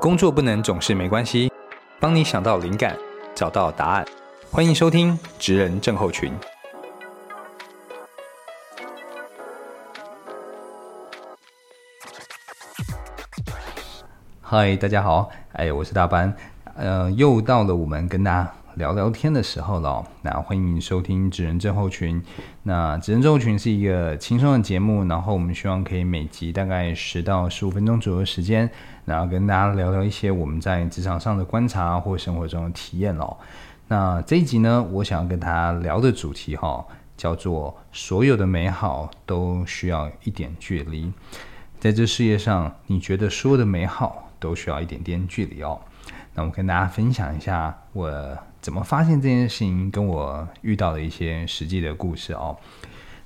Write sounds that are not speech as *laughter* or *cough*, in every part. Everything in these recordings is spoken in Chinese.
工作不能总是没关系，帮你想到灵感，找到答案。欢迎收听《职人症候群》。嗨，大家好，哎，我是大班，呃，又到了我们跟大家聊聊天的时候了。那欢迎收听《纸人症候群》。那《纸人症候群》是一个轻松的节目，然后我们希望可以每集大概十到十五分钟左右的时间，然后跟大家聊聊一些我们在职场上的观察或生活中的体验哦。那这一集呢，我想要跟大家聊的主题哈，叫做“所有的美好都需要一点距离”。在这世界上，你觉得所有的美好？都需要一点点距离哦。那我跟大家分享一下我怎么发现这件事情，跟我遇到的一些实际的故事哦。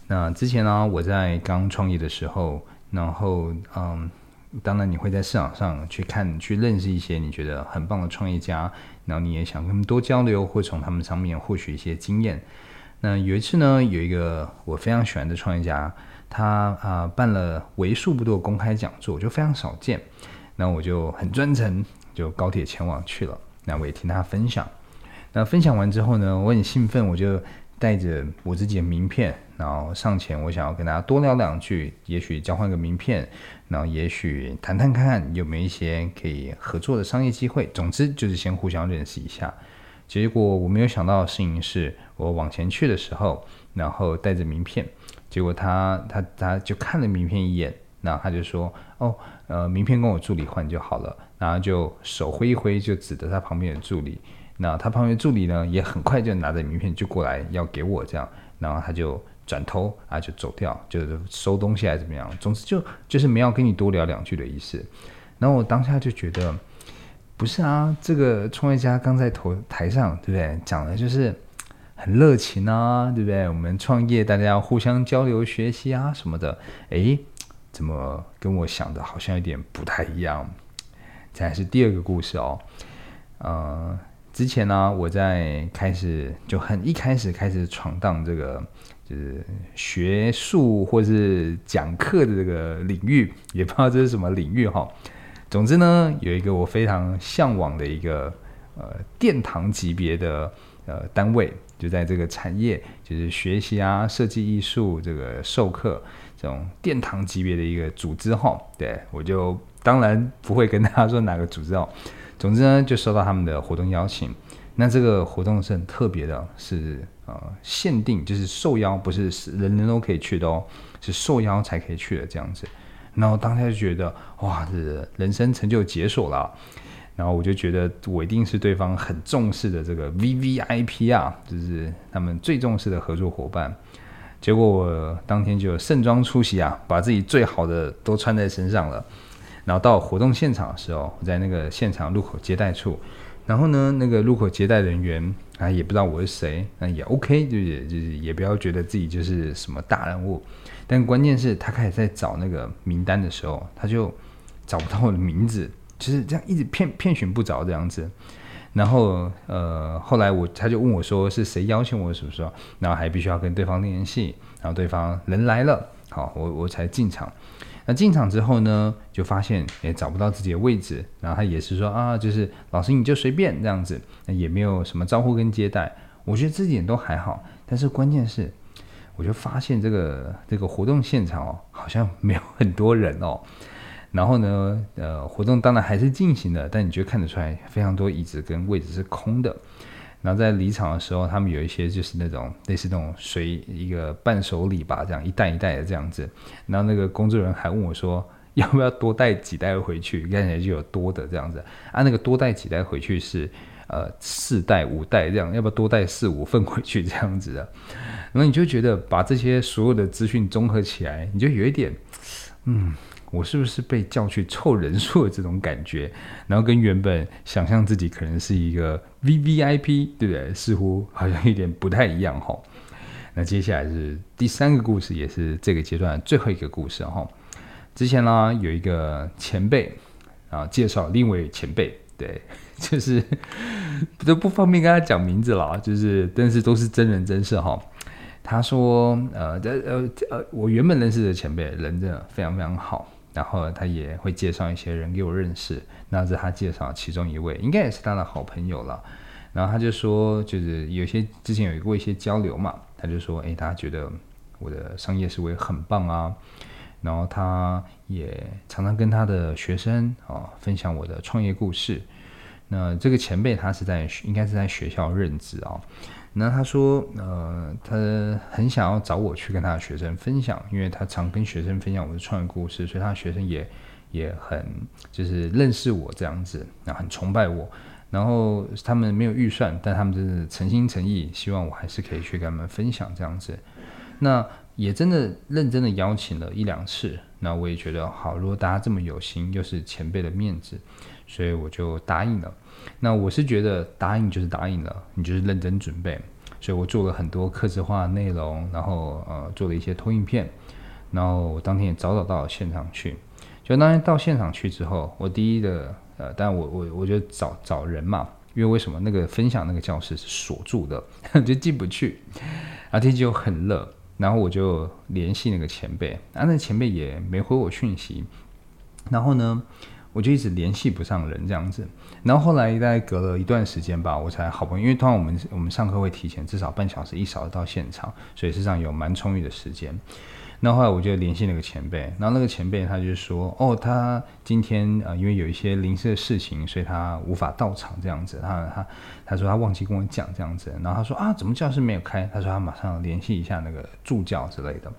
那之前呢，我在刚创业的时候，然后嗯，当然你会在市场上去看、去认识一些你觉得很棒的创业家，然后你也想跟他们多交流，或从他们上面获取一些经验。那有一次呢，有一个我非常喜欢的创业家，他啊办了为数不多的公开讲座，就非常少见。那我就很专程，就高铁前往去了。那我也听他分享。那分享完之后呢，我很兴奋，我就带着我自己的名片，然后上前，我想要跟大家多聊两句，也许交换个名片，然后也许谈谈看有没有一些可以合作的商业机会。总之就是先互相认识一下。结果我没有想到的事情是，我往前去的时候，然后带着名片，结果他他他就看了名片一眼。然后他就说：“哦，呃，名片跟我助理换就好了。”然后就手挥一挥，就指着他旁边的助理。那他旁边助理呢，也很快就拿着名片就过来要给我这样。然后他就转头啊，就走掉，就是收东西还是怎么样。总之就就是没有跟你多聊两句的意思。然后我当下就觉得，不是啊，这个创业家刚在头台上，对不对？讲的就是很热情啊，对不对？我们创业大家要互相交流学习啊什么的。诶。怎么跟我想的好像有点不太一样？这还是第二个故事哦。呃，之前呢，我在开始就很一开始开始闯荡这个就是学术或是讲课的这个领域，也不知道这是什么领域哈。总之呢，有一个我非常向往的一个呃殿堂级别的呃单位，就在这个产业，就是学习啊设计艺术这个授课。这种殿堂级别的一个组织哈，对我就当然不会跟大家说哪个组织哦。总之呢，就收到他们的活动邀请。那这个活动是很特别的，是呃限定，就是受邀，不是人人都可以去的哦，是受邀才可以去的这样子。然后当下就觉得哇，这人生成就解锁了。然后我就觉得我一定是对方很重视的这个 V V I P 啊，就是他们最重视的合作伙伴。结果我当天就盛装出席啊，把自己最好的都穿在身上了。然后到活动现场的时候，我在那个现场入口接待处，然后呢，那个入口接待人员啊也不知道我是谁，那也 OK，就是就是也不要觉得自己就是什么大人物。但关键是他开始在找那个名单的时候，他就找不到我的名字，就是这样一直骗骗寻不着这样子。然后，呃，后来我他就问我说是谁邀请我什么时候，然后还必须要跟对方联系，然后对方人来了，好，我我才进场。那进场之后呢，就发现也找不到自己的位置，然后他也是说啊，就是老师你就随便这样子，那也没有什么招呼跟接待。我觉得这点都还好，但是关键是，我就发现这个这个活动现场哦，好像没有很多人哦。然后呢，呃，活动当然还是进行的，但你就看得出来，非常多椅子跟位置是空的。然后在离场的时候，他们有一些就是那种类似那种随一个伴手礼吧，这样一袋一袋的这样子。然后那个工作人员还问我说，要不要多带几袋回去？看起来就有多的这样子。啊，那个多带几袋回去是呃四袋五袋这样，要不要多带四五份回去这样子的？然后你就觉得把这些所有的资讯综合起来，你就有一点，嗯。我是不是被叫去凑人数的这种感觉，*laughs* 然后跟原本想象自己可能是一个 V V I P，对不对？似乎好像有点不太一样哈。那接下来是第三个故事，也是这个阶段最后一个故事哈。之前呢有一个前辈啊介绍另一位前辈，对，*laughs* 就是都不方便跟他讲名字了，就是但是都是真人真事哈。他说呃呃呃，我原本认识的前辈人真的非常非常好。然后他也会介绍一些人给我认识。那是他介绍其中一位，应该也是他的好朋友了。然后他就说，就是有些之前有过一些交流嘛，他就说，哎，他觉得我的商业思维很棒啊。然后他也常常跟他的学生啊分享我的创业故事。那这个前辈他是在应该是在学校任职啊。那他说，呃，他很想要找我去跟他的学生分享，因为他常跟学生分享我的创业故事，所以他的学生也也很就是认识我这样子，那很崇拜我。然后他们没有预算，但他们就是诚心诚意，希望我还是可以去跟他们分享这样子。那也真的认真的邀请了一两次，那我也觉得好，如果大家这么有心，又是前辈的面子，所以我就答应了。那我是觉得答应就是答应了，你就是认真准备，所以我做了很多客制化内容，然后呃做了一些投影片，然后我当天也早早到了现场去。就当天到现场去之后，我第一的。呃，但我我我就找找人嘛，因为为什么那个分享那个教室是锁住的，*laughs* 就进不去，啊天气又很热，然后我就联系那个前辈，啊那前辈也没回我讯息，然后呢，我就一直联系不上人这样子，然后后来大概隔了一段时间吧，我才好不容易，因为通常我们我们上课会提前至少半小时一小时到现场，所以实际上有蛮充裕的时间。那后来我就联系那个前辈，然后那个前辈他就说，哦，他今天呃因为有一些临时的事情，所以他无法到场这样子。他他他说他忘记跟我讲这样子，然后他说啊，怎么教室没有开？他说他马上联系一下那个助教之类的。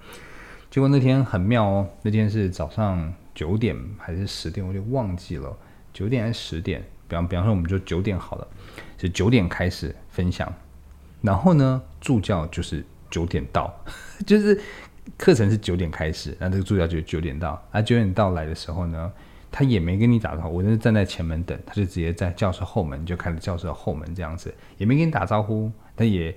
结果那天很妙哦，那天是早上九点还是十点，我就忘记了，九点还是十点？比方比方说我们就九点好了，是九点开始分享，然后呢助教就是九点到，*laughs* 就是。课程是九点开始，那这个助教就九点到。啊，九点到来的时候呢，他也没跟你打招呼，我就是站在前门等，他就直接在教室后门就开了教室后门这样子，也没跟你打招呼，他也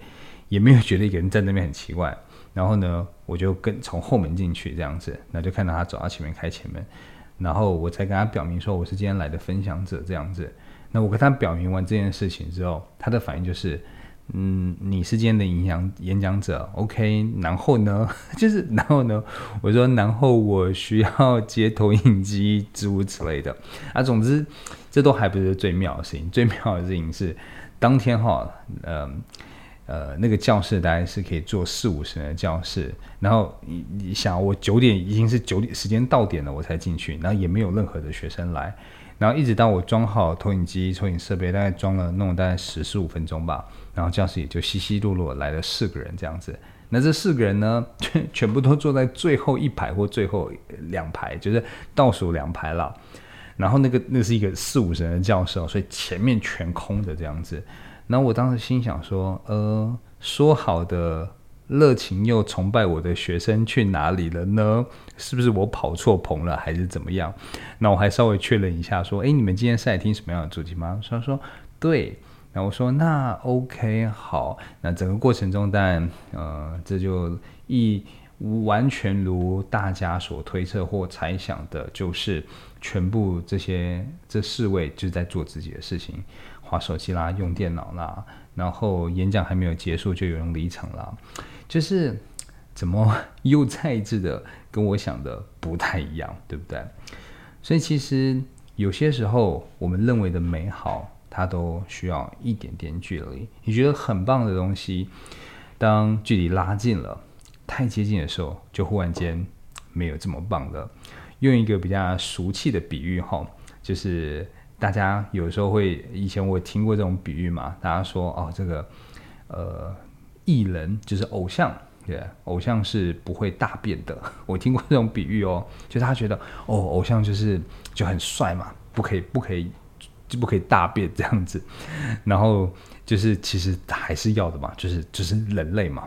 也没有觉得一个人在那边很奇怪。然后呢，我就跟从后门进去这样子，那就看到他走到前面开前门，然后我才跟他表明说我是今天来的分享者这样子。那我跟他表明完这件事情之后，他的反应就是。嗯，你是今天的演讲演讲者，OK？然后呢，*laughs* 就是然后呢，我说然后我需要接投影机，诸如此类的啊。总之，这都还不是最妙的事情。*laughs* 最妙的事情是，当天哈，呃呃，那个教室大概是可以坐四五十人的教室。然后你你想，我九点已经是九点时间到点了，我才进去，然后也没有任何的学生来。然后一直到我装好投影机、投影设备，大概装了弄了大概十十五分钟吧。然后教室也就稀稀落落来了四个人这样子，那这四个人呢，全 *laughs* 全部都坐在最后一排或最后两排，就是倒数两排了。然后那个那是一个四五十人的教室，所以前面全空的这样子。然后我当时心想说，呃，说好的热情又崇拜我的学生去哪里了呢？是不是我跑错棚了，还是怎么样？那我还稍微确认一下，说，哎，你们今天是在听什么样的主题吗？他说，对。那我说那 OK 好，那整个过程中，当然呃，这就一完全如大家所推测或猜想的，就是全部这些这四位就在做自己的事情，划手机啦，用电脑啦，然后演讲还没有结束就有人离场啦，就是怎么又再一次的跟我想的不太一样，对不对？所以其实有些时候我们认为的美好。它都需要一点点距离。你觉得很棒的东西，当距离拉近了，太接近的时候，就忽然间没有这么棒了。用一个比较俗气的比喻哈，就是大家有时候会，以前我听过这种比喻嘛，大家说哦，这个呃艺人就是偶像，对，偶像是不会大变的。我听过这种比喻哦，就他觉得哦，偶像就是就很帅嘛，不可以不可以。就不可以大变这样子，然后就是其实还是要的嘛，就是就是人类嘛。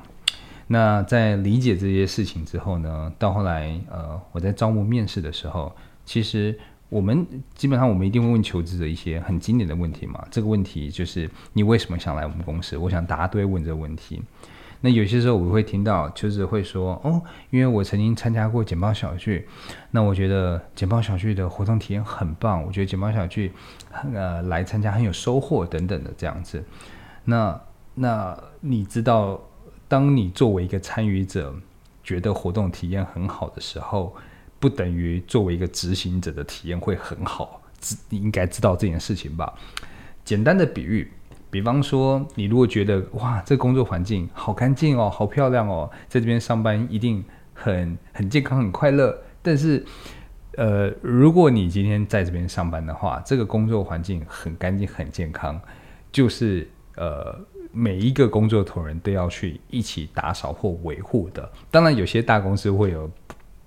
那在理解这些事情之后呢，到后来呃，我在招募面试的时候，其实我们基本上我们一定会问求职者一些很经典的问题嘛。这个问题就是你为什么想来我们公司？我想大家都会问这个问题。那有些时候我会听到求职者会说：“哦，因为我曾经参加过简报小聚，那我觉得简报小聚的活动体验很棒，我觉得简报小聚，呃，来参加很有收获等等的这样子。那那你知道，当你作为一个参与者觉得活动体验很好的时候，不等于作为一个执行者的体验会很好。你应该知道这件事情吧？简单的比喻，比方说，你如果觉得哇，这工作环境好干净哦，好漂亮哦，在这边上班一定很很健康、很快乐。但是，呃，如果你今天在这边上班的话，这个工作环境很干净、很健康，就是呃，每一个工作同仁都要去一起打扫或维护的。当然，有些大公司会有。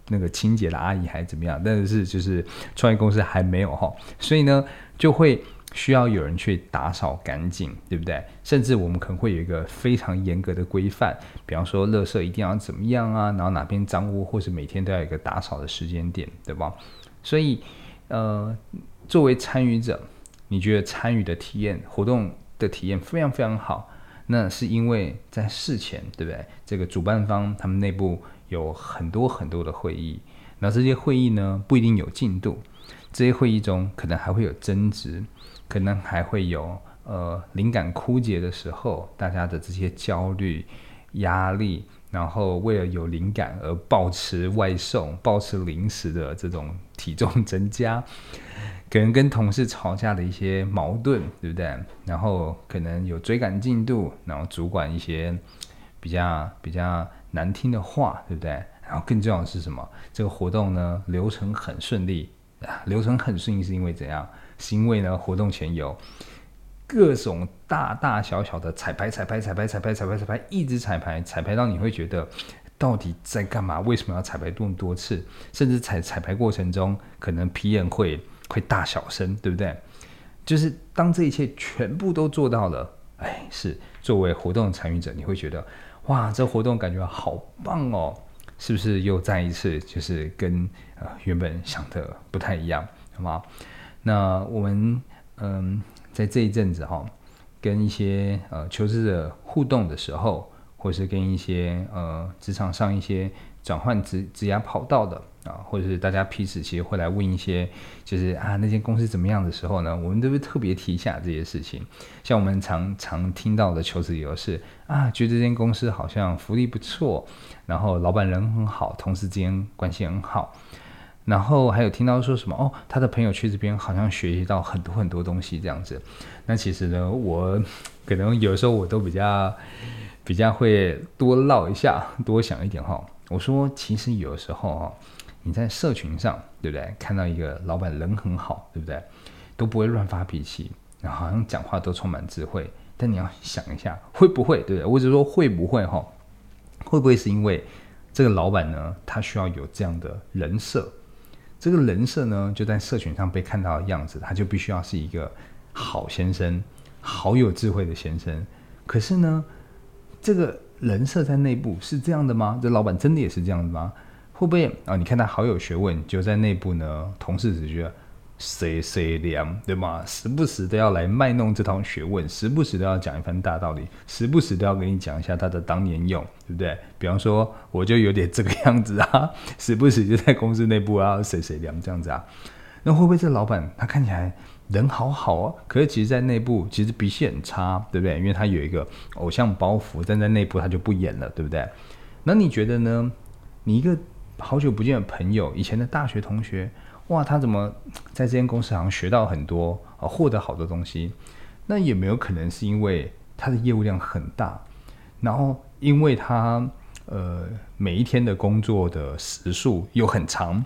那个清洁的阿姨还是怎么样？但是就是创业公司还没有哈，所以呢就会需要有人去打扫干净，对不对？甚至我们可能会有一个非常严格的规范，比方说垃圾一定要怎么样啊，然后哪边脏污，或是每天都要有一个打扫的时间点，对吧？所以呃，作为参与者，你觉得参与的体验、活动的体验非常非常好，那是因为在事前，对不对？这个主办方他们内部。有很多很多的会议，那这些会议呢不一定有进度，这些会议中可能还会有争执，可能还会有呃灵感枯竭的时候，大家的这些焦虑、压力，然后为了有灵感而暴吃外送、暴吃零食的这种体重增加，可能跟同事吵架的一些矛盾，对不对？然后可能有追赶进度，然后主管一些比较比较。难听的话，对不对？然后更重要的是什么？这个活动呢，流程很顺利，流程很顺利是因为怎样？是因为呢，活动前有各种大大小小的彩排、彩排、彩排、彩排、彩排、彩排，一直彩排，彩排到你会觉得到底在干嘛？为什么要彩排这么多次？甚至彩彩排过程中，可能皮炎会会大小声，对不对？就是当这一切全部都做到了，哎，是作为活动参与者，你会觉得。哇，这活动感觉好棒哦！是不是又再一次就是跟呃原本想的不太一样，好吗？那我们嗯，在这一阵子哈，跟一些呃求职者互动的时候，或是跟一些呃职场上一些转换职职涯跑道的。啊，或者是大家彼此其实会来问一些，就是啊那间公司怎么样的时候呢，我们都会特别提一下这些事情。像我们常常听到的求职理由是啊，觉得这间公司好像福利不错，然后老板人很好，同事之间关系很好，然后还有听到说什么哦，他的朋友去这边好像学习到很多很多东西这样子。那其实呢，我可能有时候我都比较比较会多唠一下，多想一点哈。我说其实有时候哈。你在社群上，对不对？看到一个老板人很好，对不对？都不会乱发脾气，然后好像讲话都充满智慧。但你要想一下，会不会，对不对？我只说会不会哈？会不会是因为这个老板呢？他需要有这样的人设，这个人设呢，就在社群上被看到的样子，他就必须要是一个好先生，好有智慧的先生。可是呢，这个人设在内部是这样的吗？这老板真的也是这样的吗？会不会啊？你看他好有学问，就在内部呢，同事只觉得谁谁凉，对吗？时不时都要来卖弄这套学问，时不时都要讲一番大道理，时不时都要跟你讲一下他的当年用，对不对？比方说，我就有点这个样子啊，*laughs* 时不时就在公司内部啊，谁谁凉这样子啊。那会不会这老板他看起来人好好啊？可是其实，在内部其实脾气很差，对不对？因为他有一个偶像包袱，但在内部他就不演了，对不对？那你觉得呢？你一个。好久不见的朋友，以前的大学同学，哇，他怎么在这间公司好像学到很多啊，获得好多东西？那有没有可能是因为他的业务量很大，然后因为他呃每一天的工作的时数又很长，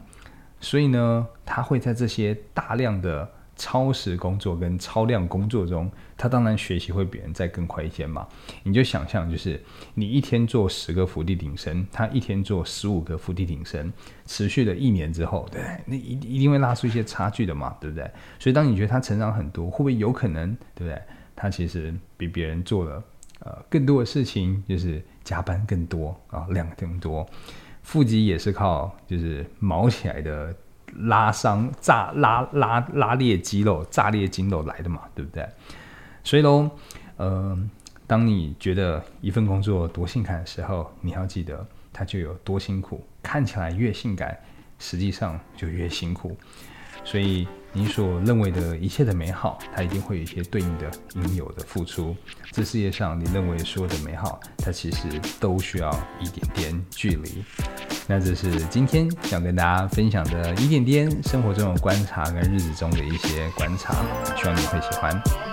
所以呢，他会在这些大量的。超时工作跟超量工作中，他当然学习会比人再更快一些嘛。你就想象，就是你一天做十个伏地挺身，他一天做十五个伏地挺身，持续了一年之后，对，那一一定会拉出一些差距的嘛，对不对？所以当你觉得他成长很多，会不会有可能，对不对？他其实比别人做了呃更多的事情，就是加班更多啊，量更多，腹肌也是靠就是毛起来的。拉伤、炸、拉、拉、拉裂肌肉、炸裂筋肉来的嘛，对不对？所以喽，嗯，当你觉得一份工作多性感的时候，你要记得它就有多辛苦。看起来越性感，实际上就越辛苦。所以你所认为的一切的美好，它一定会有一些对应的应有的付出。这世界上你认为所有的美好，它其实都需要一点点距离。那这是今天想跟大家分享的一点点生活中的观察跟日子中的一些观察，希望你会喜欢。